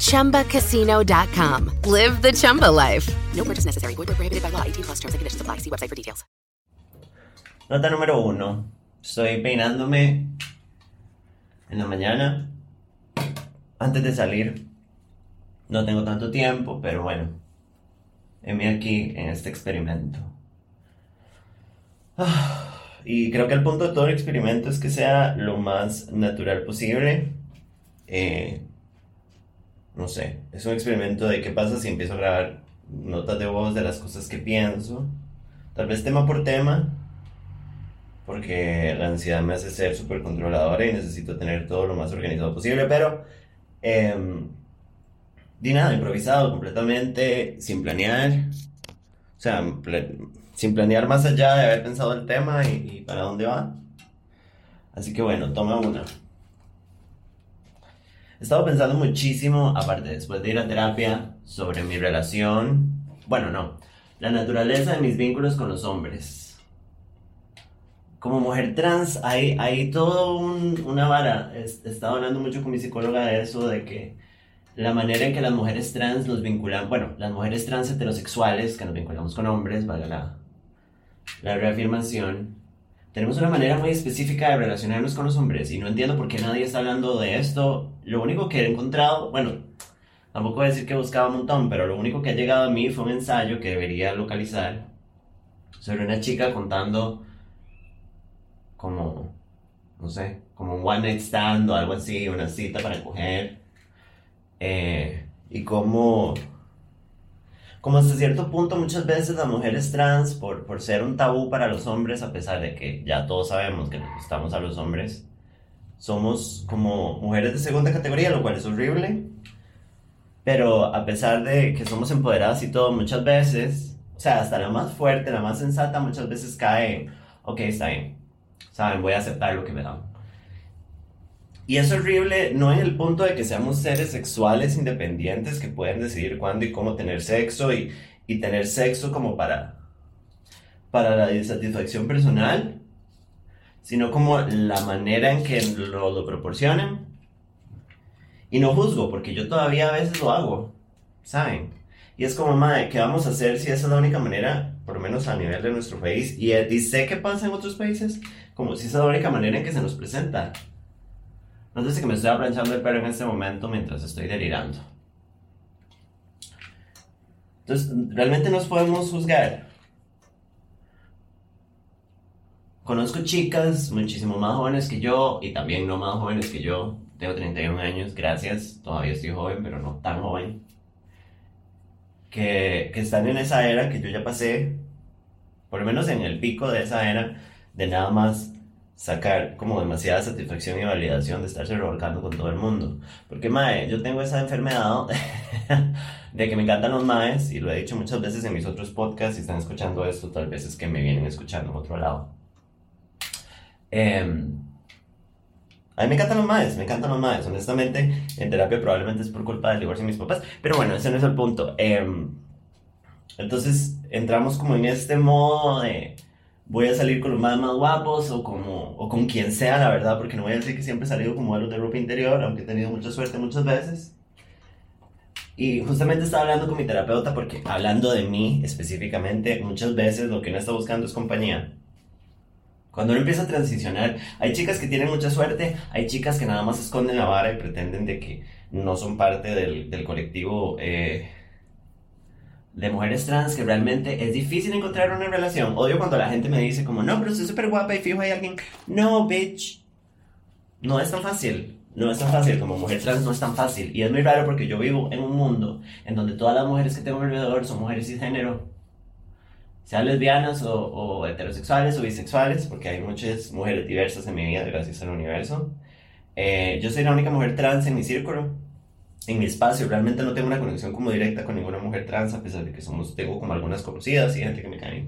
ChumbaCasino.com. Live the Chumba life. No purchase necessary. Void prohibited by law. 18 plus terms and conditions apply. See website for details. Nota número uno. Estoy peinándome en la mañana antes de salir. No tengo tanto tiempo, pero bueno. Heme aquí en este experimento. Ah, Y creo que el punto de todo el experimento es que sea lo más natural posible. Eh, no sé, es un experimento de qué pasa si empiezo a grabar notas de voz de las cosas que pienso. Tal vez tema por tema, porque la ansiedad me hace ser súper controladora y necesito tener todo lo más organizado posible, pero eh, di nada, improvisado completamente, sin planear, o sea, sin planear más allá de haber pensado el tema y para dónde va. Así que bueno, toma una. He estado pensando muchísimo, aparte después de ir a terapia, sobre mi relación, bueno, no, la naturaleza de mis vínculos con los hombres como mujer trans hay, hay todo un- una vara. He estado hablando mucho con mi psicóloga de eso, de que la manera en que las mujeres trans nos vinculan, bueno, las mujeres trans heterosexuales que nos vinculamos con hombres, valga la, la reafirmación, tenemos una manera muy específica de relacionarnos con los hombres y no entiendo por qué nadie está hablando de esto. Lo único que he encontrado, bueno, tampoco voy a decir que buscaba un montón, pero lo único que ha llegado a mí fue un ensayo que debería localizar sobre una chica contando como, no sé, como un one night stand o algo así, una cita para coger. Eh, y como, como hasta cierto punto muchas veces las mujeres trans, por, por ser un tabú para los hombres, a pesar de que ya todos sabemos que nos gustamos a los hombres, somos como mujeres de segunda categoría, lo cual es horrible. Pero a pesar de que somos empoderadas y todo, muchas veces, o sea, hasta la más fuerte, la más sensata, muchas veces cae, ok, está bien, saben, voy a aceptar lo que me dan. Y es horrible, no en el punto de que seamos seres sexuales independientes que pueden decidir cuándo y cómo tener sexo y, y tener sexo como para, para la satisfacción personal, sino como la manera en que lo, lo proporcionan. Y no juzgo, porque yo todavía a veces lo hago, ¿saben? Y es como, madre, ¿qué vamos a hacer si esa es la única manera, por lo menos a nivel de nuestro país? Y, eh, y sé qué pasa en otros países, como si esa es la única manera en que se nos presenta. Si que me estoy aplanchando el pelo en este momento mientras estoy delirando. Entonces, realmente nos podemos juzgar. Conozco chicas muchísimo más jóvenes que yo y también no más jóvenes que yo. Tengo 31 años, gracias. Todavía estoy joven, pero no tan joven. Que, que están en esa era que yo ya pasé, por lo menos en el pico de esa era, de nada más sacar como demasiada satisfacción y validación de estarse revolcando con todo el mundo. Porque, mae, yo tengo esa enfermedad de que me encantan los maes, y lo he dicho muchas veces en mis otros podcasts, si están escuchando esto, tal vez es que me vienen escuchando en otro lado. Em, a mí me encantan los maes, me encantan los maes. Honestamente, en terapia probablemente es por culpa del divorcio de mis papás, pero bueno, ese no es el punto. Em, entonces, entramos como en este modo de voy a salir con los más, guapos o, como, o con quien sea, la verdad, porque no voy a decir que siempre he salido con modelos de ropa interior, aunque he tenido mucha suerte muchas veces. Y justamente estaba hablando con mi terapeuta porque hablando de mí específicamente, muchas veces lo que uno está buscando es compañía. Cuando uno empieza a transicionar, hay chicas que tienen mucha suerte, hay chicas que nada más esconden la vara y pretenden de que no son parte del, del colectivo eh, de mujeres trans, que realmente es difícil encontrar una relación. Odio cuando la gente me dice como, no, pero soy súper guapa y fijo hay alguien. No, bitch. No es tan fácil. No es tan fácil. Como mujer trans no es tan fácil. Y es muy raro porque yo vivo en un mundo en donde todas las mujeres que tengo alrededor son mujeres cisgénero sean lesbianas o, o heterosexuales o bisexuales, porque hay muchas mujeres diversas en mi vida, gracias al universo. Eh, yo soy la única mujer trans en mi círculo, en mi espacio. Realmente no tengo una conexión como directa con ninguna mujer trans, a pesar de que somos, tengo como algunas conocidas y gente que me cae.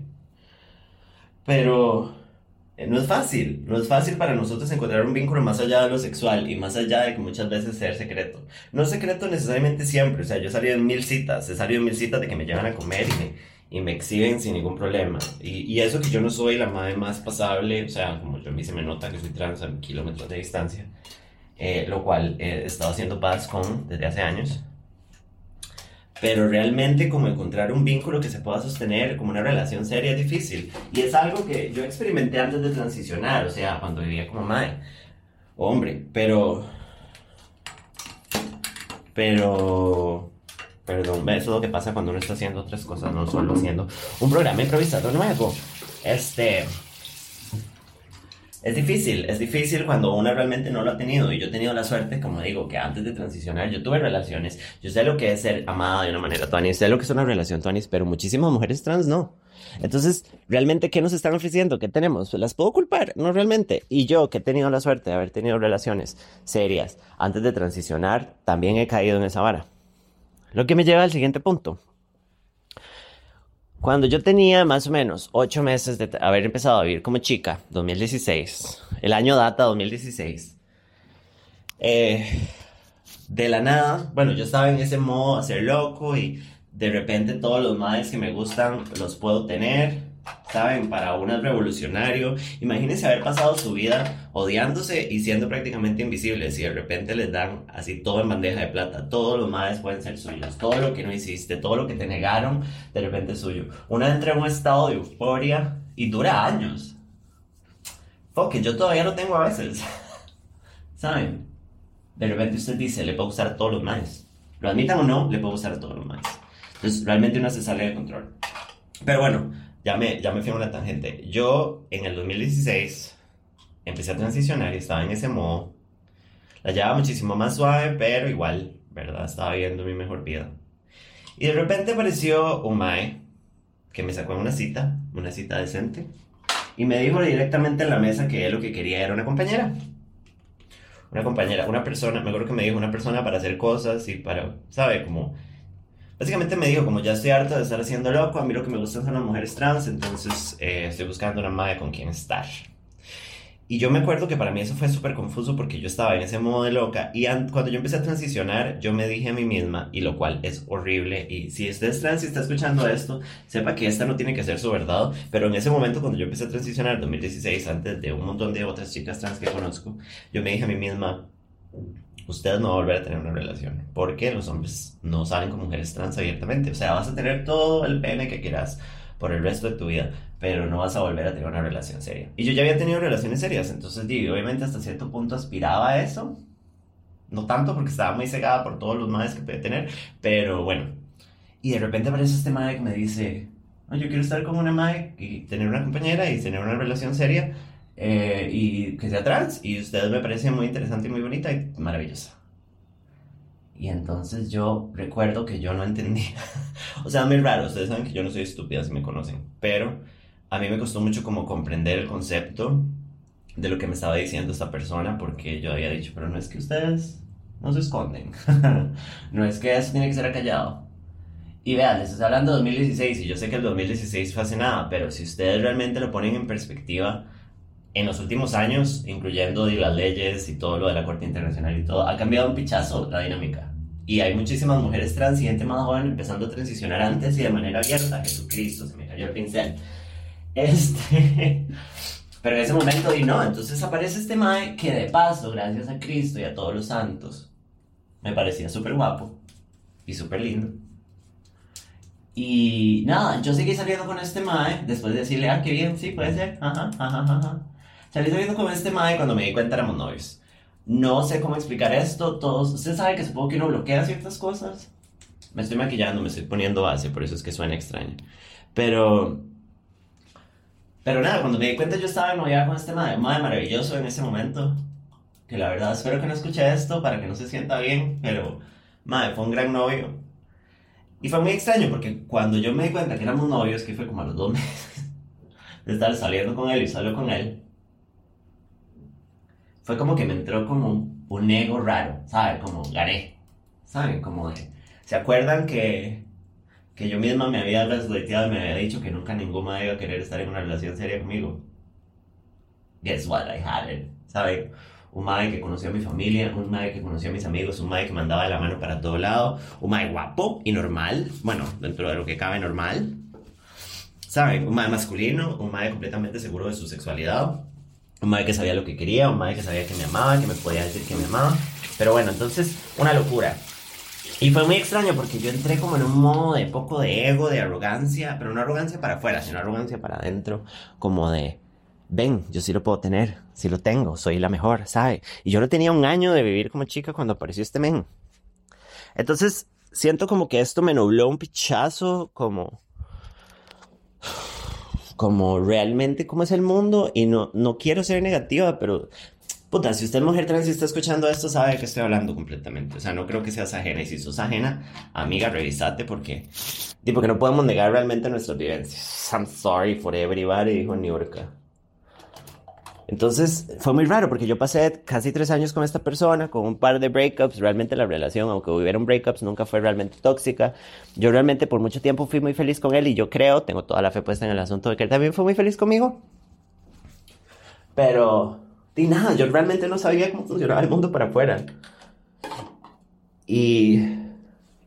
Pero eh, no es fácil, no es fácil para nosotros encontrar un vínculo más allá de lo sexual y más allá de que muchas veces ser secreto. No es secreto necesariamente siempre, o sea, yo salido en mil citas, he salido en mil citas de que me llevan a comer y me, y me exhiben sin ningún problema. Y, y eso que yo no soy la madre más pasable, o sea, como yo a mí se me nota que soy trans a kilómetros de distancia, eh, lo cual he estado haciendo paz con desde hace años. Pero realmente como encontrar un vínculo que se pueda sostener como una relación seria es difícil. Y es algo que yo experimenté antes de transicionar, o sea, cuando vivía como madre, hombre, pero... Pero... Perdón, eso es lo que pasa cuando uno está haciendo otras cosas, no solo haciendo un programa improvisado nuevo. Este... Es difícil, es difícil cuando uno realmente no lo ha tenido. Y yo he tenido la suerte, como digo, que antes de transicionar yo tuve relaciones. Yo sé lo que es ser amada de una manera, Tuanis. Sé lo que es una relación, Tuanis, pero muchísimas mujeres trans no. Entonces, ¿realmente qué nos están ofreciendo? ¿Qué tenemos? ¿Las puedo culpar? No realmente. Y yo, que he tenido la suerte de haber tenido relaciones serias antes de transicionar, también he caído en esa vara. Lo que me lleva al siguiente punto. Cuando yo tenía más o menos ocho meses de haber empezado a vivir como chica, 2016, el año data 2016, eh, de la nada, bueno, yo estaba en ese modo a ser loco y de repente todos los males que me gustan los puedo tener, ¿saben? Para uno es revolucionario. Imagínense haber pasado su vida odiándose y siendo prácticamente invisibles y de repente les dan así todo en bandeja de plata. Todos los males pueden ser suyos. Todo lo que no hiciste, todo lo que te negaron, de repente es suyo. Uno entra en un estado de euforia y dura años. Fuck, yo todavía lo tengo a veces. ¿Saben? De repente usted dice, le puedo gustar a todos los males. Lo admitan o no, le puedo gustar a todos los males. Entonces, realmente uno se sale de control. Pero bueno, ya me, ya me fui a una tangente. Yo en el 2016 empecé a transicionar y estaba en ese modo. La llevaba muchísimo más suave, pero igual, ¿verdad? Estaba viviendo mi mejor vida. Y de repente apareció un mae que me sacó una cita, una cita decente, y me dijo directamente en la mesa que él lo que quería era una compañera. Una compañera, una persona, me acuerdo que me dijo una persona para hacer cosas y para, ¿sabe? Como Básicamente me dijo, como ya estoy harto de estar haciendo loco, a mí lo que me gustan son las mujeres trans, entonces eh, estoy buscando una madre con quien estar. Y yo me acuerdo que para mí eso fue súper confuso porque yo estaba en ese modo de loca y cuando yo empecé a transicionar, yo me dije a mí misma, y lo cual es horrible, y si usted es trans y está escuchando esto, sepa que esta no tiene que ser su verdad, pero en ese momento cuando yo empecé a transicionar, 2016, antes de un montón de otras chicas trans que conozco, yo me dije a mí misma, usted no va a volver a tener una relación. Porque los hombres no salen con mujeres trans abiertamente. O sea, vas a tener todo el pene que quieras por el resto de tu vida, pero no vas a volver a tener una relación seria. Y yo ya había tenido relaciones serias, entonces, obviamente hasta cierto punto aspiraba a eso. No tanto porque estaba muy cegada por todos los males que puede tener, pero bueno. Y de repente aparece este madre que me dice, yo quiero estar con una madre y tener una compañera y tener una relación seria eh, y que sea trans. Y usted me parece muy interesante y muy bonita y maravillosa. Y entonces yo recuerdo que yo no entendía. o sea, muy raro. Ustedes saben que yo no soy estúpida si me conocen. Pero a mí me costó mucho como comprender el concepto de lo que me estaba diciendo esta persona. Porque yo había dicho, pero no es que ustedes no se esconden. no es que eso tiene que ser acallado. Y vean, les estoy hablando de 2016 y yo sé que el 2016 fue hace nada, pero si ustedes realmente lo ponen en perspectiva, en los últimos años, incluyendo las leyes y todo lo de la Corte Internacional y todo, ha cambiado un pichazo la dinámica. Y hay muchísimas mujeres trans y gente más joven empezando a transicionar antes y de manera abierta. Jesucristo, se me cayó el pincel. Este. Pero en ese momento y no, entonces aparece este Mae que de paso, gracias a Cristo y a todos los santos, me parecía súper guapo y súper lindo. Y nada, yo seguí saliendo con este Mae después de decirle, ah, qué bien, sí, puede ser, ajá, ajá, ajá. Salí saliendo con este Mae cuando me di cuenta éramos novios. No sé cómo explicar esto, todos, usted sabe que supongo que uno bloquea ciertas cosas. Me estoy maquillando, me estoy poniendo base, por eso es que suena extraño. Pero, pero nada, cuando me di cuenta yo estaba novia con este Mae, Mae maravilloso en ese momento. Que la verdad espero que no escuche esto para que no se sienta bien, pero Mae fue un gran novio. Y fue muy extraño porque cuando yo me di cuenta que éramos novios, que fue como a los dos meses de estar saliendo con él y solo con él, fue como que me entró como un ego raro, ¿sabes? Como gané, ¿saben? Como de... ¿Se acuerdan que que yo misma me había gaslighteado y me había dicho que nunca ningún madre iba a querer estar en una relación seria conmigo. Guess what? I had it, ¿sabe? Un madre que conocía a mi familia, un madre que conocía a mis amigos, un madre que me andaba de la mano para todo lado, un madre guapo y normal, bueno, dentro de lo que cabe normal, ¿sabe? Un madre masculino, un madre completamente seguro de su sexualidad, un madre que sabía lo que quería, un madre que sabía que me amaba, que me podía decir que me amaba. Pero bueno, entonces, una locura. Y fue muy extraño porque yo entré como en un modo de poco de ego, de arrogancia, pero no arrogancia para afuera, sino arrogancia para adentro, como de, ven, yo sí lo puedo tener, sí lo tengo, soy la mejor, ¿sabe? Y yo no tenía un año de vivir como chica cuando apareció este men. Entonces, siento como que esto me nubló un pichazo, como como realmente cómo es el mundo y no, no quiero ser negativa, pero puta, si usted es mujer trans y está escuchando esto, sabe de qué estoy hablando completamente. O sea, no creo que seas ajena y si sos ajena, amiga, revisate porque, tipo, que no podemos negar realmente nuestras vivencias. I'm sorry for everybody, dijo Niurka. Entonces fue muy raro porque yo pasé casi tres años con esta persona, con un par de breakups. Realmente la relación, aunque hubieron breakups, nunca fue realmente tóxica. Yo realmente por mucho tiempo fui muy feliz con él y yo creo, tengo toda la fe puesta en el asunto de que él también fue muy feliz conmigo. Pero, y nada, yo realmente no sabía cómo funcionaba el mundo para afuera. Y,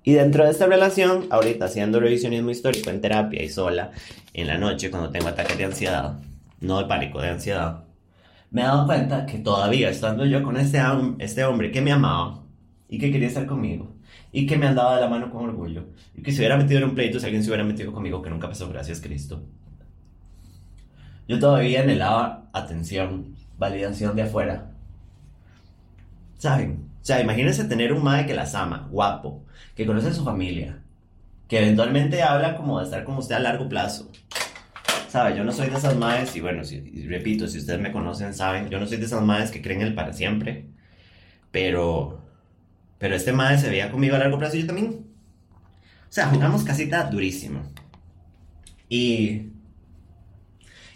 y dentro de esta relación, ahorita haciendo revisionismo histórico en terapia y sola, en la noche cuando tengo ataques de ansiedad, no de pánico, de ansiedad me he dado cuenta que todavía estando yo con este, este hombre que me amaba y que quería estar conmigo y que me andaba de la mano con orgullo y que se hubiera metido en un pleito si alguien se hubiera metido conmigo que nunca pasó, gracias Cristo. Yo todavía anhelaba atención, validación de afuera. ¿Saben? O sea, imagínense tener un madre que las ama, guapo, que conoce a su familia, que eventualmente habla como de estar con usted a largo plazo, ¿sabe? Yo no soy de esas madres, y bueno, si, repito, si ustedes me conocen, saben, yo no soy de esas madres que creen en el para siempre, pero, pero este madre se veía conmigo a largo plazo y yo también. O sea, jugamos casita durísimo. Y,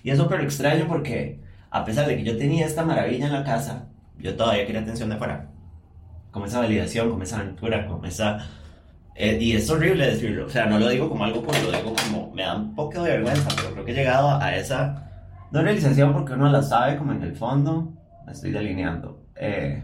y es súper extraño porque, a pesar de que yo tenía esta maravilla en la casa, yo todavía quería atención de afuera. Como esa validación, como esa aventura, como esa eh, y es horrible decirlo, o sea, no lo digo como algo, pues lo digo como, me da un poco de vergüenza, pero he llegado a esa, no realización porque uno la sabe como en el fondo, me estoy delineando, eh,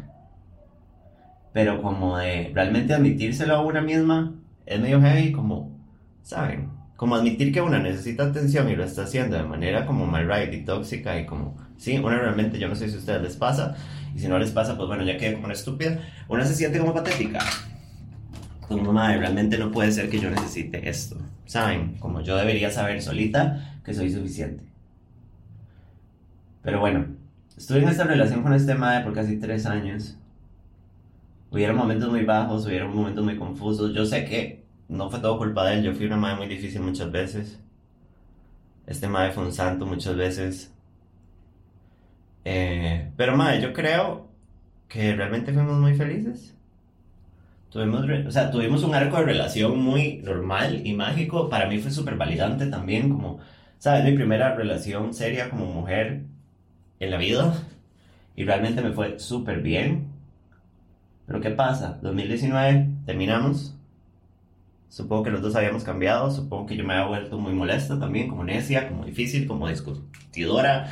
pero como de realmente admitírselo a una misma, es medio heavy, como, ¿saben? Como admitir que una necesita atención y lo está haciendo de manera como mal right y tóxica y como, sí, una realmente, yo no sé si a ustedes les pasa, y si no les pasa, pues bueno, ya quedé como una estúpida, una se siente como patética como madre, realmente no puede ser que yo necesite esto. ¿Saben? Como yo debería saber solita que soy suficiente. Pero bueno, estuve en esta relación con este madre por casi tres años. Hubieron momentos muy bajos, hubieron momentos muy confusos. Yo sé que no fue todo culpa de él, yo fui una madre muy difícil muchas veces. Este madre fue un santo muchas veces. Eh, pero madre, yo creo que realmente fuimos muy felices. Tuvimos, o sea, tuvimos un arco de relación muy normal y mágico. Para mí fue súper validante también, como, ¿sabes? Mi primera relación seria como mujer en la vida. Y realmente me fue súper bien. Pero ¿qué pasa? 2019 terminamos. Supongo que los dos habíamos cambiado. Supongo que yo me había vuelto muy molesta también, como necia, como difícil, como discutidora.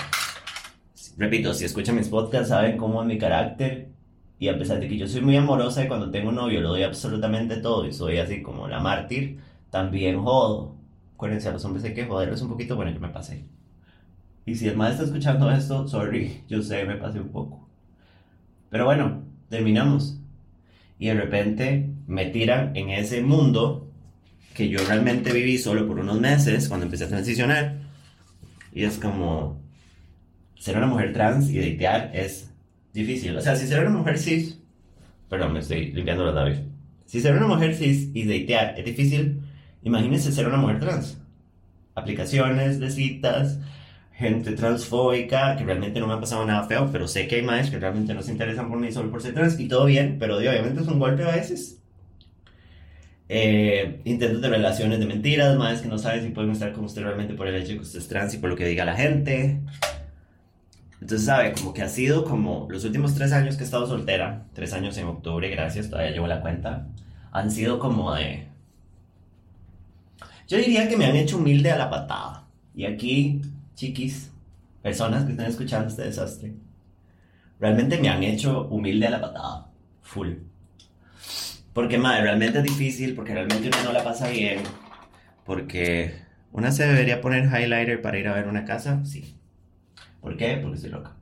Repito, si escuchan mis podcasts saben cómo es mi carácter y a pesar de que yo soy muy amorosa y cuando tengo un novio lo doy absolutamente todo y soy así como la mártir, también jodo. Acuérdense, a los hombres hay que joderlos un poquito, bueno, yo me pasé. Y si el mal está escuchando esto, sorry, yo sé, me pasé un poco. Pero bueno, terminamos. Y de repente me tiran en ese mundo que yo realmente viví solo por unos meses cuando empecé a transicionar. Y es como ser una mujer trans y datear es difícil. O sea, si ser una mujer cis, perdón, me estoy limpiando los labios. Si ser una mujer cis y datear es difícil, imagínense ser una mujer trans. Aplicaciones de citas, gente transfóbica, que realmente no me ha pasado nada feo, pero sé que hay más que realmente no se interesan por mí solo por ser trans y todo bien, pero obviamente es un golpe a veces. Eh, intentos de relaciones de mentiras, más que no saben si pueden estar con usted realmente por el hecho de que usted es trans y por lo que diga la gente. Entonces, sabe, como que ha sido como los últimos tres años que he estado soltera, tres años en octubre, gracias, todavía llevo la cuenta, han sido como de... Yo diría que me han hecho humilde a la patada. Y aquí, chiquis, personas que están escuchando este desastre, realmente me han hecho humilde a la patada. Full. Porque, madre, realmente es difícil, porque realmente uno no la pasa bien. Porque una se debería poner highlighter para ir a ver una casa, sí. ¿Por qué? Porque estoy loca.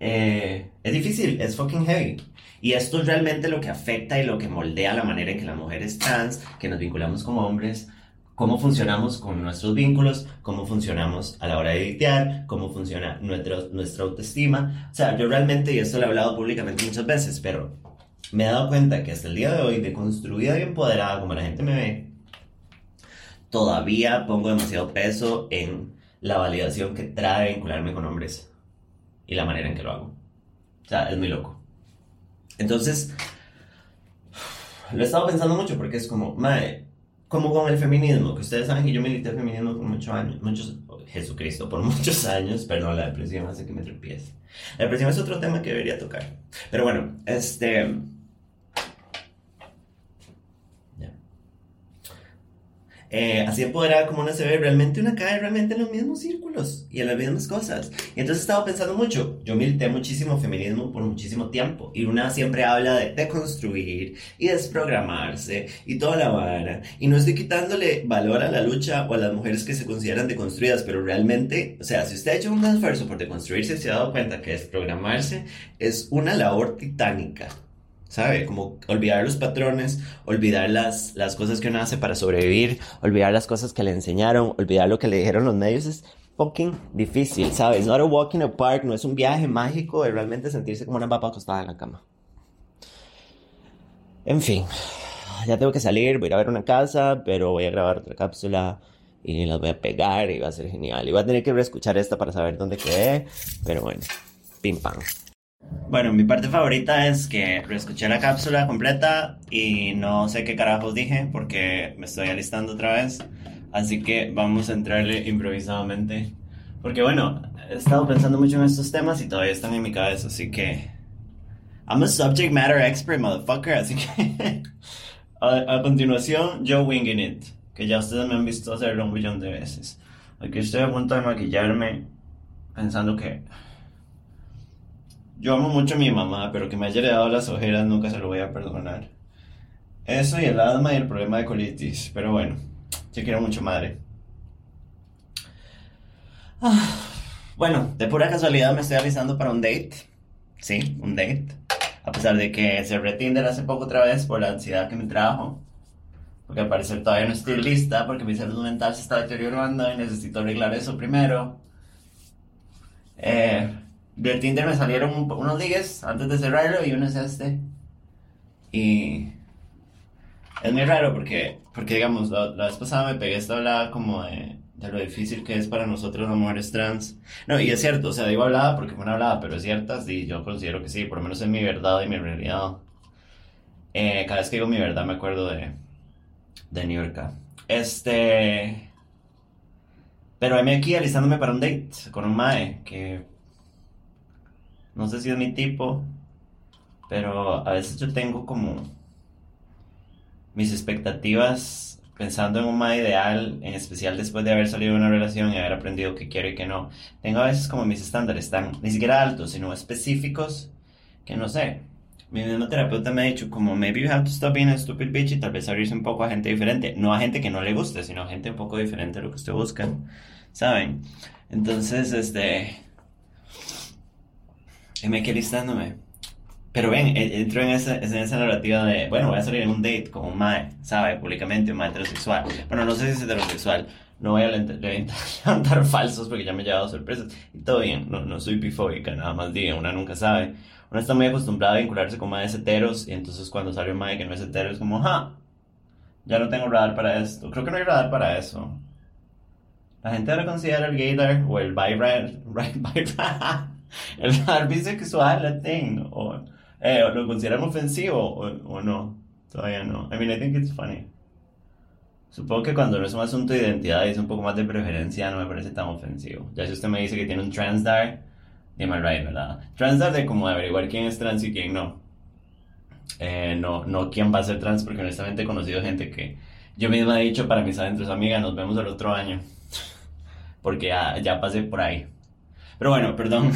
Eh, es difícil, es fucking heavy. Y esto es realmente lo que afecta y lo que moldea la manera en que las mujeres trans, que nos vinculamos como hombres, cómo funcionamos con nuestros vínculos, cómo funcionamos a la hora de editear, cómo funciona nuestro, nuestra autoestima. O sea, yo realmente, y esto lo he hablado públicamente muchas veces, pero me he dado cuenta que hasta el día de hoy, de construida y empoderada como la gente me ve, todavía pongo demasiado peso en la validación que trae vincularme con hombres y la manera en que lo hago. O sea, es muy loco. Entonces, lo he estado pensando mucho porque es como, mae, como con el feminismo, que ustedes saben que yo milité el feminismo por muchos años, muchos, Jesucristo, por muchos años, perdón, la depresión hace que me trepiese. La depresión es otro tema que debería tocar. Pero bueno, este... Ya. Eh, así empoderada como una se ve, realmente una cae realmente en los mismos círculos y en las mismas cosas. Y entonces estaba pensando mucho, yo milité muchísimo feminismo por muchísimo tiempo y una siempre habla de deconstruir y desprogramarse y toda la vara. Y no estoy quitándole valor a la lucha o a las mujeres que se consideran deconstruidas, pero realmente, o sea, si usted ha hecho un esfuerzo por deconstruirse, se ha dado cuenta que desprogramarse es una labor titánica. ¿Sabe? Como olvidar los patrones, olvidar las, las cosas que uno hace para sobrevivir, olvidar las cosas que le enseñaron, olvidar lo que le dijeron los medios, es fucking difícil, ¿sabes? No a walk in a park, no es un viaje mágico de realmente sentirse como una papa acostada en la cama. En fin, ya tengo que salir, voy a ir a ver una casa, pero voy a grabar otra cápsula y las voy a pegar y va a ser genial. Y voy a tener que reescuchar esta para saber dónde quedé, pero bueno, pim pam. Bueno, mi parte favorita es que reescuché la cápsula completa y no sé qué carajos dije porque me estoy alistando otra vez. Así que vamos a entrarle improvisadamente. Porque bueno, he estado pensando mucho en estos temas y todavía están en mi cabeza, así que... I'm a subject matter expert, motherfucker, así que... a, a, continuación, yo winging it, que ya ustedes me han visto hacerlo un millón de veces. Aquí estoy a punto de maquillarme pensando que... Yo amo mucho a mi mamá, pero que me haya heredado las ojeras nunca se lo voy a perdonar. Eso y el asma y el problema de colitis. Pero bueno, yo quiero mucho madre. Ah, bueno, de pura casualidad me estoy avisando para un date. Sí, un date. A pesar de que cerré Tinder hace poco otra vez por la ansiedad que me trajo. Porque al parecer todavía no estoy lista porque mi salud mental se está deteriorando y necesito arreglar eso primero. Eh, del Tinder me salieron un, unos ligues antes de cerrarlo y uno es este. Y es muy raro porque, porque digamos, la, la vez pasada me pegué esta hablada como de, de, lo difícil que es para nosotros las mujeres trans. No, y es cierto, o sea, digo hablada porque fue una hablada, pero es cierta, sí, yo considero que sí, por lo menos en mi verdad y mi realidad. Eh, cada vez que digo mi verdad me acuerdo de, de New York. Este... Pero me aquí alistándome para un date con un mae que no sé si es mi tipo, pero a veces yo tengo como mis expectativas pensando en un más ideal, en especial después de haber salido de una relación y haber aprendido qué quiero y qué no. Tengo a veces como mis estándares tan, ni siquiera altos, sino específicos, que no sé. Mi mismo terapeuta me ha dicho como, maybe you have to stop being a stupid bitch y tal vez abrirse un poco a gente diferente. No a gente que no le guste, sino a gente un poco diferente de lo que usted busca. ¿Saben? Entonces, este me quedé listándome. Pero ven, entro en esa, en esa narrativa de, bueno, voy a salir en un date con un mae, ¿sabe? Públicamente, un mae heterosexual. Bueno, no sé si es heterosexual, no voy a levantar falsos porque ya me he llevado sorpresas. Y todo bien, no, no soy bifóbica, nada más diga, una nunca sabe. Una está muy acostumbrada a vincularse con maes heteros y entonces cuando sale un mae que no es hetero es como, ja, ya no tengo radar para esto. Creo que no hay radar para eso. La gente ahora considera el gaydar o el bi el radar bisexual, la thing, o, eh, lo consideran ofensivo o, o, no, todavía no. I mean, I think it's funny. Supongo que cuando no es un asunto de identidad y es un poco más de preferencia, no me parece tan ofensivo. Ya si usted me dice que tiene un transdar, dime right, ¿verdad? Transdar de como averiguar quién es trans y quién no. Eh, no, no quién va a ser trans, porque honestamente he conocido gente que, yo misma he dicho para mis adentros, amiga, nos vemos el otro año. Porque ya, ya pasé por ahí. Pero bueno, perdón.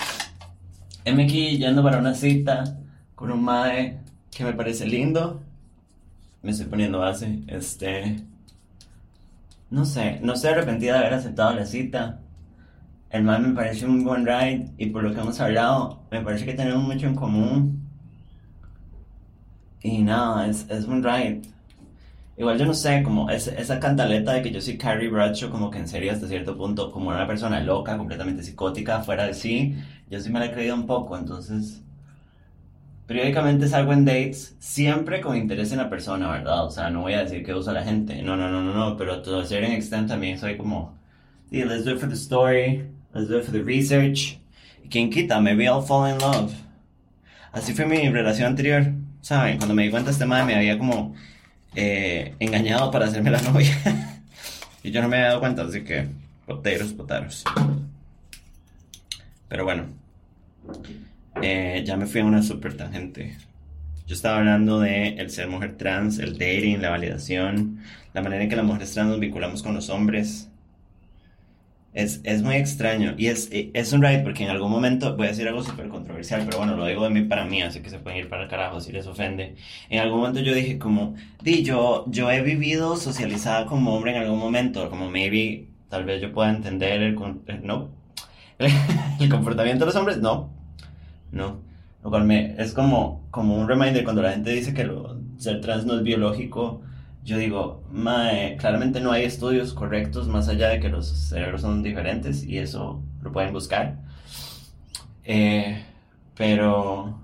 Heme aquí yendo para una cita con un mae que me parece lindo. Me estoy poniendo base. Este. No sé, no estoy arrepentida de haber aceptado la cita. El mae me parece un buen ride y por lo que hemos hablado, me parece que tenemos mucho en común. Y nada, es, es un ride. Igual yo no sé, como es- esa cantaleta de que yo soy Carrie Bradshaw, como que en serio hasta cierto punto, como una persona loca, completamente psicótica, fuera de sí, yo sí me la he creído un poco, entonces... Periódicamente salgo en dates, siempre con interés en la persona, ¿verdad? O sea, no voy a decir que uso a la gente, no, no, no, no, no, pero to a certain extent también soy como, sí, let's do it for the story, let's do it for the research, y quien quita, maybe I'll fall in love. Así fue mi relación anterior, ¿saben? Cuando me di cuenta este madre me había como eh, engañado para hacerme la novia. y yo no me había dado cuenta, así que poteros, potaros. Pero bueno, eh, ya me fui a una super tangente. Yo estaba hablando de el ser mujer trans, el dating, la validación, la manera en que las mujeres trans nos vinculamos con los hombres. Es, es muy extraño y es, es un ride porque en algún momento voy a decir algo súper controversial, pero bueno, lo digo de mí para mí, así que se pueden ir para el carajo si les ofende. En algún momento yo dije como, di, yo, yo he vivido socializada como hombre en algún momento, como maybe, tal vez yo pueda entender el, eh, no, el comportamiento de los hombres, no, no. Lo cual me, es como, como un reminder cuando la gente dice que lo- ser trans no es biológico. Yo digo, claramente no hay estudios correctos más allá de que los cerebros son diferentes y eso lo pueden buscar. Eh, pero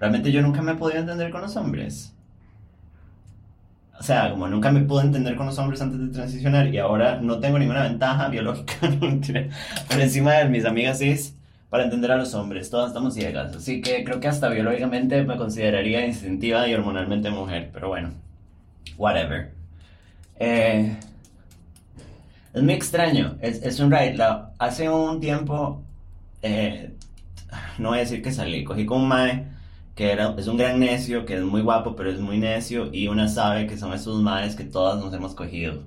realmente yo nunca me he podido entender con los hombres. O sea, como nunca me pude entender con los hombres antes de transicionar y ahora no tengo ninguna ventaja biológica por encima de mis amigas cis para entender a los hombres. Todas estamos ciegas. Así que creo que hasta biológicamente me consideraría instintiva y hormonalmente mujer. Pero bueno, whatever. Eh, es muy extraño. Es, es un ride. La- hace un tiempo, eh, no voy a decir que salí, cogí con un mae que era, es un gran necio, que es muy guapo, pero es muy necio. Y una sabe que son esos maes que todas nos hemos cogido.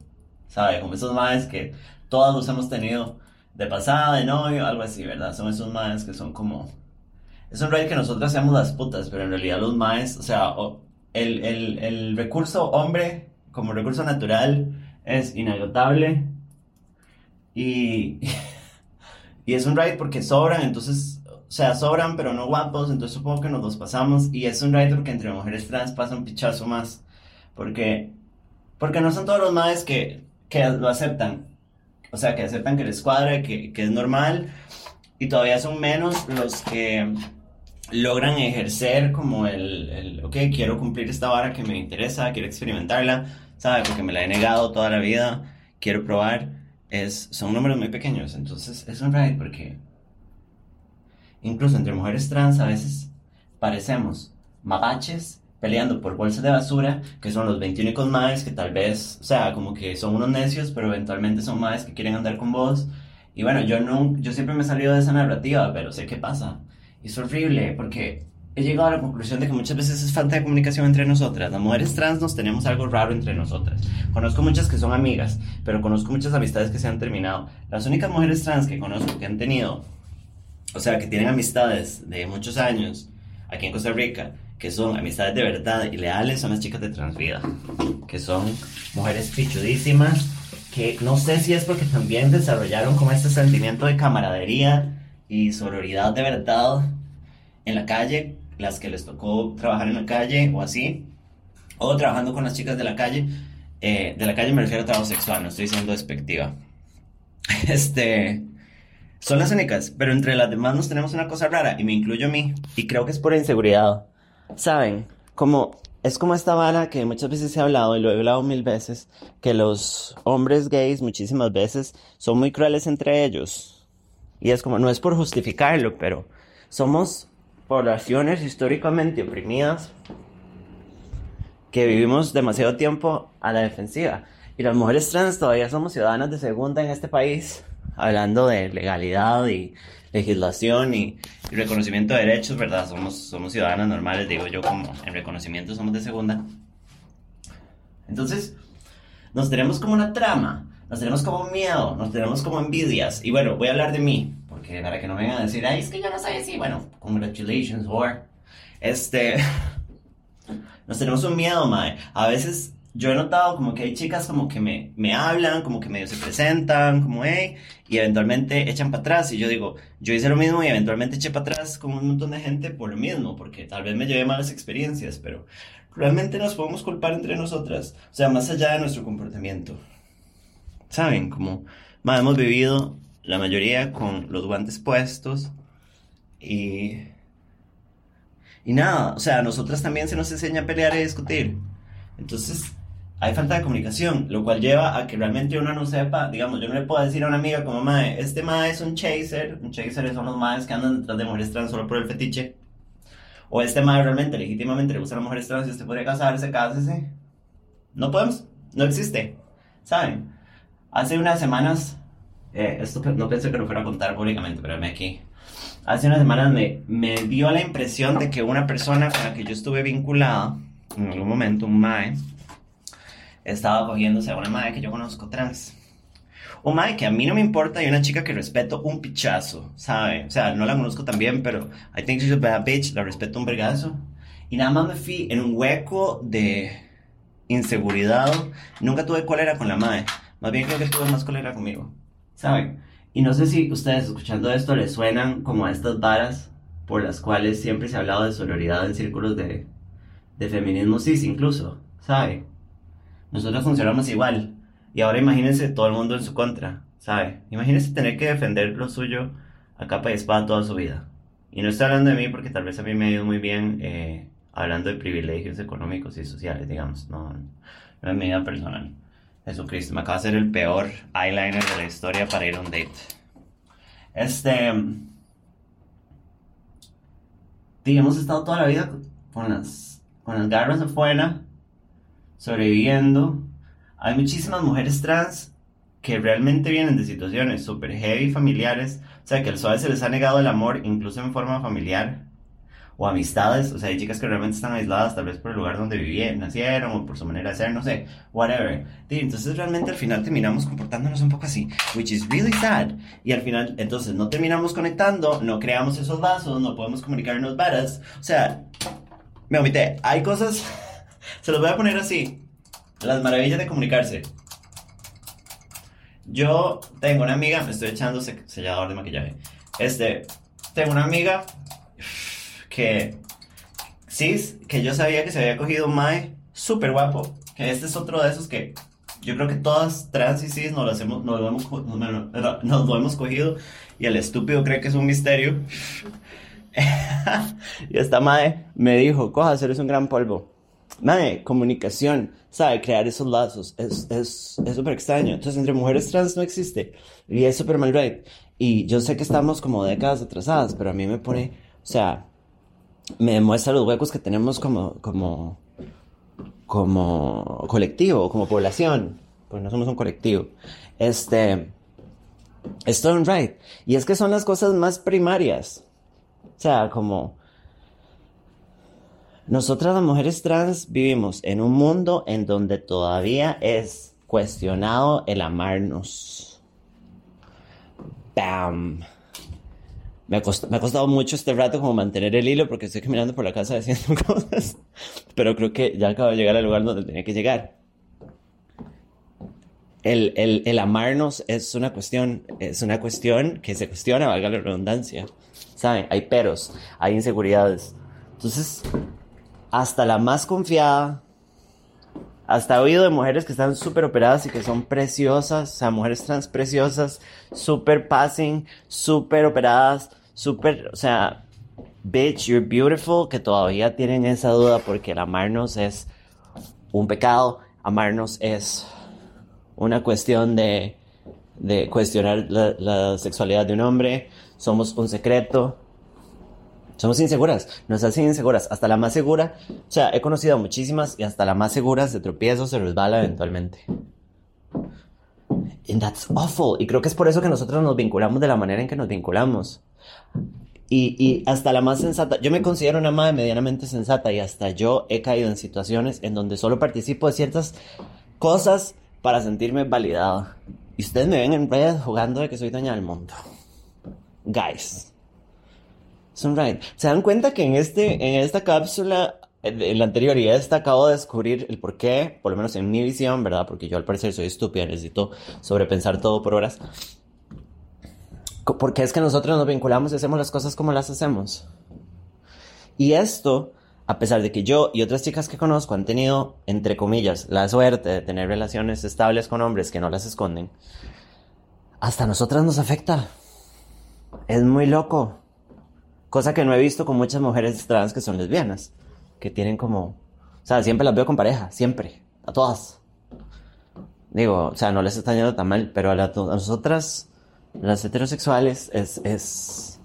¿Sabe? Como esos maes que todas los hemos tenido de pasada, de novio, algo así, ¿verdad? Son esos maes que son como... Es un ride que nosotros seamos las putas, pero en realidad los maes, o sea, el, el, el recurso hombre como recurso natural es inagotable y, y es un ride porque sobran, entonces, o sea, sobran pero no guapos, entonces supongo que nos los pasamos y es un ride porque entre mujeres trans pasa un pichazo más, porque, porque no son todos los maes que, que lo aceptan, o sea, que aceptan que les cuadra, que, que es normal, y todavía son menos los que logran ejercer como el, el, ok, quiero cumplir esta vara que me interesa, quiero experimentarla, ¿sabe? Porque me la he negado toda la vida, quiero probar, es, son números muy pequeños, entonces es un ride porque incluso entre mujeres trans a veces parecemos mapaches peleando por bolsas de basura, que son los 20 únicos maes que tal vez, o sea, como que son unos necios, pero eventualmente son maes que quieren andar con vos. Y bueno, yo no, yo siempre me he salido de esa narrativa, pero sé qué pasa. Y es horrible, porque he llegado a la conclusión de que muchas veces es falta de comunicación entre nosotras. Las mujeres trans nos tenemos algo raro entre nosotras. Conozco muchas que son amigas, pero conozco muchas amistades que se han terminado. Las únicas mujeres trans que conozco que han tenido, o sea, que tienen amistades de muchos años aquí en Costa Rica, que son amistades de verdad y leales, son las chicas de Transvida, que son mujeres pichudísimas, que no sé si es porque también desarrollaron como este sentimiento de camaradería y sororidad de verdad en la calle, las que les tocó trabajar en la calle o así, o trabajando con las chicas de la calle. Eh, de la calle me refiero a trabajo sexual, no estoy siendo despectiva. Este, son las únicas, pero entre las demás nos tenemos una cosa rara y me incluyo a mí. Y creo que es por inseguridad. ¿Saben? Como es como esta vara que muchas veces he hablado y lo he hablado mil veces, que los hombres gays muchísimas veces son muy crueles entre ellos. Y es como, no es por justificarlo, pero somos poblaciones históricamente oprimidas que vivimos demasiado tiempo a la defensiva. Y las mujeres trans todavía somos ciudadanas de segunda en este país, hablando de legalidad y legislación y, y reconocimiento de derechos, ¿verdad? Somos, somos ciudadanas normales, digo yo, como en reconocimiento somos de segunda. Entonces, nos tenemos como una trama, nos tenemos como miedo, nos tenemos como envidias. Y bueno, voy a hablar de mí, porque para que no me vengan a decir, ay, es que yo no soy así. Bueno, congratulations, whore. Este, nos tenemos un miedo, mae. A veces yo he notado como que hay chicas como que me, me hablan, como que medio se presentan, como hey, y eventualmente echan para atrás. Y yo digo, yo hice lo mismo y eventualmente eché para atrás con un montón de gente por lo mismo, porque tal vez me llevé malas experiencias, pero realmente nos podemos culpar entre nosotras, o sea, más allá de nuestro comportamiento. ¿Saben? Como ma, hemos vivido la mayoría con los guantes puestos y... Y nada, o sea, a nosotras también se nos enseña a pelear y discutir. Entonces, hay falta de comunicación, lo cual lleva a que realmente uno no sepa, digamos, yo no le puedo decir a una amiga como, mae, este mae es un chaser, un chaser son los maes que andan detrás de mujeres trans solo por el fetiche, o este mae realmente, legítimamente le gustan las mujeres trans y usted podría casarse, cásese. No podemos, no existe, ¿saben? Hace unas semanas, eh, esto no pensé que lo fuera a contar públicamente, pero me aquí. Hace unas semanas me, me dio la impresión de que una persona con la que yo estuve vinculada, en algún momento, un mae, estaba cogiéndose a una mae que yo conozco trans. Un mae que a mí no me importa y una chica que respeto un pichazo, ¿sabe? O sea, no la conozco tan bien, pero I think she's a bad bitch, la respeto un vergazo. Y nada más me fui en un hueco de inseguridad. Nunca tuve cólera con la mae. Más bien creo que tuve más cólera conmigo, ¿saben? Y no sé si ustedes escuchando esto les suenan como a estas varas por las cuales siempre se ha hablado de sororidad en círculos de, de feminismo cis incluso, ¿sabe? Nosotros funcionamos igual. Y ahora imagínense todo el mundo en su contra, ¿sabe? Imagínense tener que defender lo suyo a capa y espada toda su vida. Y no estoy hablando de mí porque tal vez a mí me ha ido muy bien eh, hablando de privilegios económicos y sociales, digamos. No, no es mi vida personal. Jesucristo, me acaba de hacer el peor eyeliner de la historia para ir a un date. Este. Sí, hemos estado toda la vida con las, con las garras afuera, sobreviviendo. Hay muchísimas mujeres trans que realmente vienen de situaciones súper heavy familiares. O sea, que al suave se les ha negado el amor, incluso en forma familiar o amistades, o sea, hay chicas que realmente están aisladas tal vez por el lugar donde vivieron, nacieron o por su manera de ser, no sé, whatever. Entonces realmente al final terminamos comportándonos un poco así, which is really sad. Y al final, entonces no terminamos conectando, no creamos esos lazos, no podemos comunicarnos varas. O sea, me omité, hay cosas, se los voy a poner así, las maravillas de comunicarse. Yo tengo una amiga, me estoy echando sellador de maquillaje. Este, tengo una amiga que cis, que yo sabía que se había cogido un mae súper guapo, que este es otro de esos que yo creo que todas trans y cis nos lo, hacemos, nos lo, hemos, nos lo hemos cogido y el estúpido cree que es un misterio. y esta mae me dijo, coja, eres un gran polvo. Mae, comunicación, ¿sabe? Crear esos lazos es súper es, extraño. Entonces, entre mujeres trans no existe. Y es súper mal right. Y yo sé que estamos como décadas atrasadas, pero a mí me pone, o sea, me demuestra los huecos que tenemos como, como, como colectivo, como población, porque no somos un colectivo. Este, Stone right. Y es que son las cosas más primarias. O sea, como nosotras las mujeres trans vivimos en un mundo en donde todavía es cuestionado el amarnos. Bam me ha, costado, mucho este rato como mantener el hilo porque estoy caminando por la casa haciendo cosas, pero creo que ya acabo de llegar al lugar donde tenía que llegar. El, el, el, amarnos es una cuestión, es una cuestión que se cuestiona, valga la redundancia. ¿Saben? Hay peros, hay inseguridades. Entonces, hasta la más confiada, hasta he oído de mujeres que están súper operadas y que son preciosas, o sea, mujeres trans preciosas, súper passing, súper operadas, súper, o sea, bitch, you're beautiful, que todavía tienen esa duda porque el amarnos es un pecado, amarnos es una cuestión de, de cuestionar la, la, sexualidad de un hombre, somos un secreto, somos inseguras, nos hacen inseguras, hasta la más segura, o sea, he conocido muchísimas y hasta la más segura se tropieza o se resbala eventualmente. And that's awful. Y creo que es por eso que nosotros nos vinculamos de la manera en que nos vinculamos. Y, y hasta la más sensata, yo me considero una madre medianamente sensata y hasta yo he caído en situaciones en donde solo participo de ciertas cosas para sentirme validado. Y ustedes me ven en redes jugando de que soy dueña del mundo. Guys. Es un ride. ¿Se dan cuenta que en, este, en esta cápsula, en la anterior y esta, acabo de descubrir el por qué, por lo menos en mi visión, ¿verdad? Porque yo al parecer soy estúpida, necesito sobrepensar todo por horas. Porque es que nosotros nos vinculamos y hacemos las cosas como las hacemos. Y esto, a pesar de que yo y otras chicas que conozco han tenido, entre comillas, la suerte de tener relaciones estables con hombres que no las esconden, hasta a nosotras nos afecta. Es muy loco. Cosa que no he visto con muchas mujeres trans que son lesbianas. Que tienen como... O sea, siempre las veo con pareja. Siempre. A todas. Digo, o sea, no les está yendo tan mal. Pero a, la- a nosotras, las heterosexuales, es... es...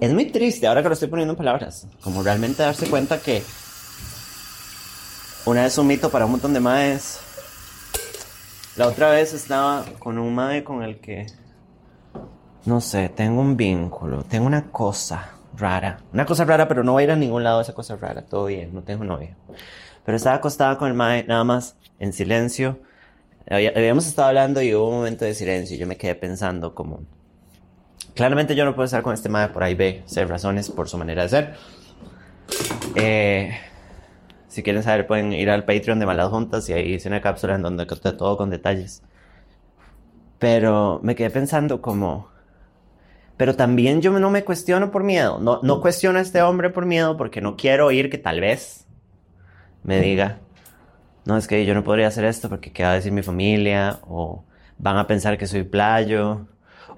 Es muy triste, ahora que lo estoy poniendo en palabras. Como realmente darse cuenta que... Una vez un mito para un montón de maes. La otra vez estaba con un mae con el que... No sé, tengo un vínculo, tengo una cosa rara. Una cosa rara, pero no voy a ir a ningún lado esa cosa rara. Todo bien, no tengo novia. Pero estaba acostada con el mae, nada más, en silencio. Había- Habíamos estado hablando y hubo un momento de silencio y yo me quedé pensando como... Claramente yo no puedo estar con este mae por ahí, ve, ser razones por su manera de ser. Eh, si quieren saber pueden ir al Patreon de Malas Juntas y ahí hice una cápsula en donde conté todo con detalles. Pero me quedé pensando como... Pero también yo no me cuestiono por miedo. No, no cuestiono a este hombre por miedo porque no quiero oír que tal vez me diga, no, es que yo no podría hacer esto porque qué va a decir mi familia, o van a pensar que soy playo,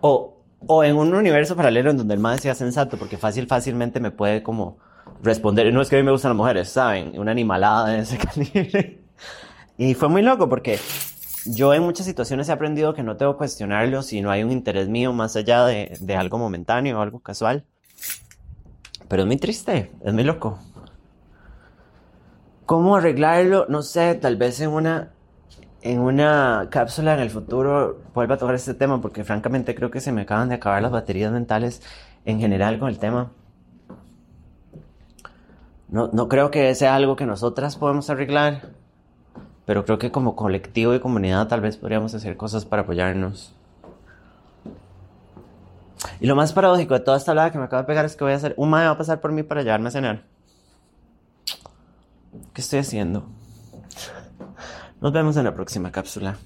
o, o en un universo paralelo en donde el man sea sensato porque fácil, fácilmente me puede como responder, no es que a mí me gustan las mujeres, ¿saben? Una animalada de ese calibre. Y fue muy loco porque yo en muchas situaciones he aprendido que no tengo que cuestionarlo si no hay un interés mío más allá de, de algo momentáneo o algo casual. Pero es muy triste, es muy loco. ¿Cómo arreglarlo? No sé, tal vez en una, en una cápsula en el futuro vuelva a tocar este tema porque francamente creo que se me acaban de acabar las baterías mentales en general con el tema. No, no creo que sea algo que nosotras podemos arreglar, pero creo que como colectivo y comunidad tal vez podríamos hacer cosas para apoyarnos. Y lo más paradójico de toda esta hablada que me acaba de pegar es que voy a hacer, un mae va a pasar por mí para llevarme a cenar. ¿Qué estoy haciendo? Nos vemos en la próxima cápsula.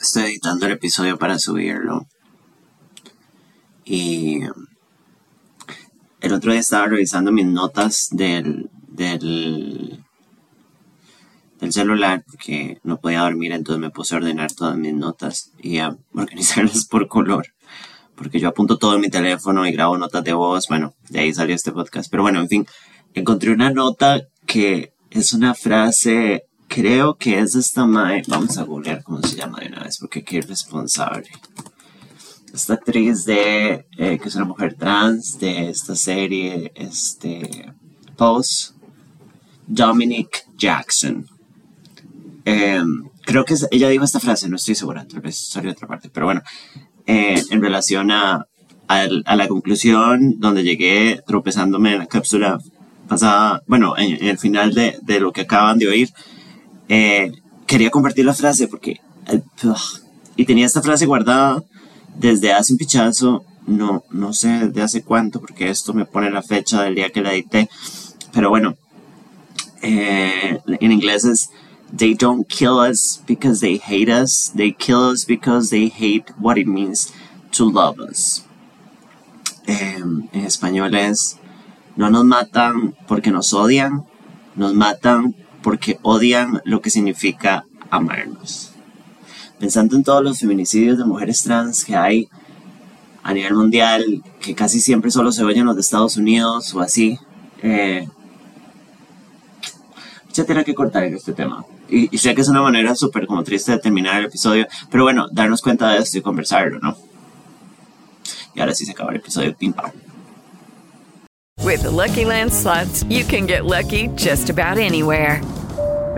Estoy editando el episodio para subirlo. Y el otro día estaba revisando mis notas del, del, del celular porque no podía dormir, entonces me puse a ordenar todas mis notas y a organizarlas por color. Porque yo apunto todo en mi teléfono y grabo notas de voz. Bueno, de ahí salió este podcast. Pero bueno, en fin, encontré una nota que es una frase, creo que es esta mae. Vamos a googlear cómo se llama de una vez, porque qué irresponsable. Esta actriz de, eh, que es una mujer trans de esta serie, este, Pose, Dominic Jackson. Em, creo que ella dijo esta frase, no estoy segura, tal vez salió de otra parte, pero bueno, eh, en relación a, al- a la conclusión donde llegué tropezándome en la cápsula pasada, bueno, en, en el final de, de lo que acaban de oír, eh, quería compartir la frase porque, eh, y tenía esta frase guardada desde hace un pichazo, no, no sé de hace cuánto, porque esto me pone la fecha del día que la edité, pero bueno, eh, en inglés es They don't kill us because they hate us. They kill us because they hate what it means to love us. Em, en español es No nos matan porque nos odian, nos matan porque odian lo que significa amarnos. Pensando en todos los feminicidios de mujeres trans que hay a nivel mundial, que casi siempre solo se oyen los de Estados Unidos o así, eh, ya tiene que cortar en este tema. Y, y sé que es una manera súper como triste de terminar el episodio, pero bueno, darnos cuenta de esto y conversarlo, ¿no? Y ahora sí se acaba el episodio, pim pam. With the Lucky Land slots, you can get lucky just about anywhere.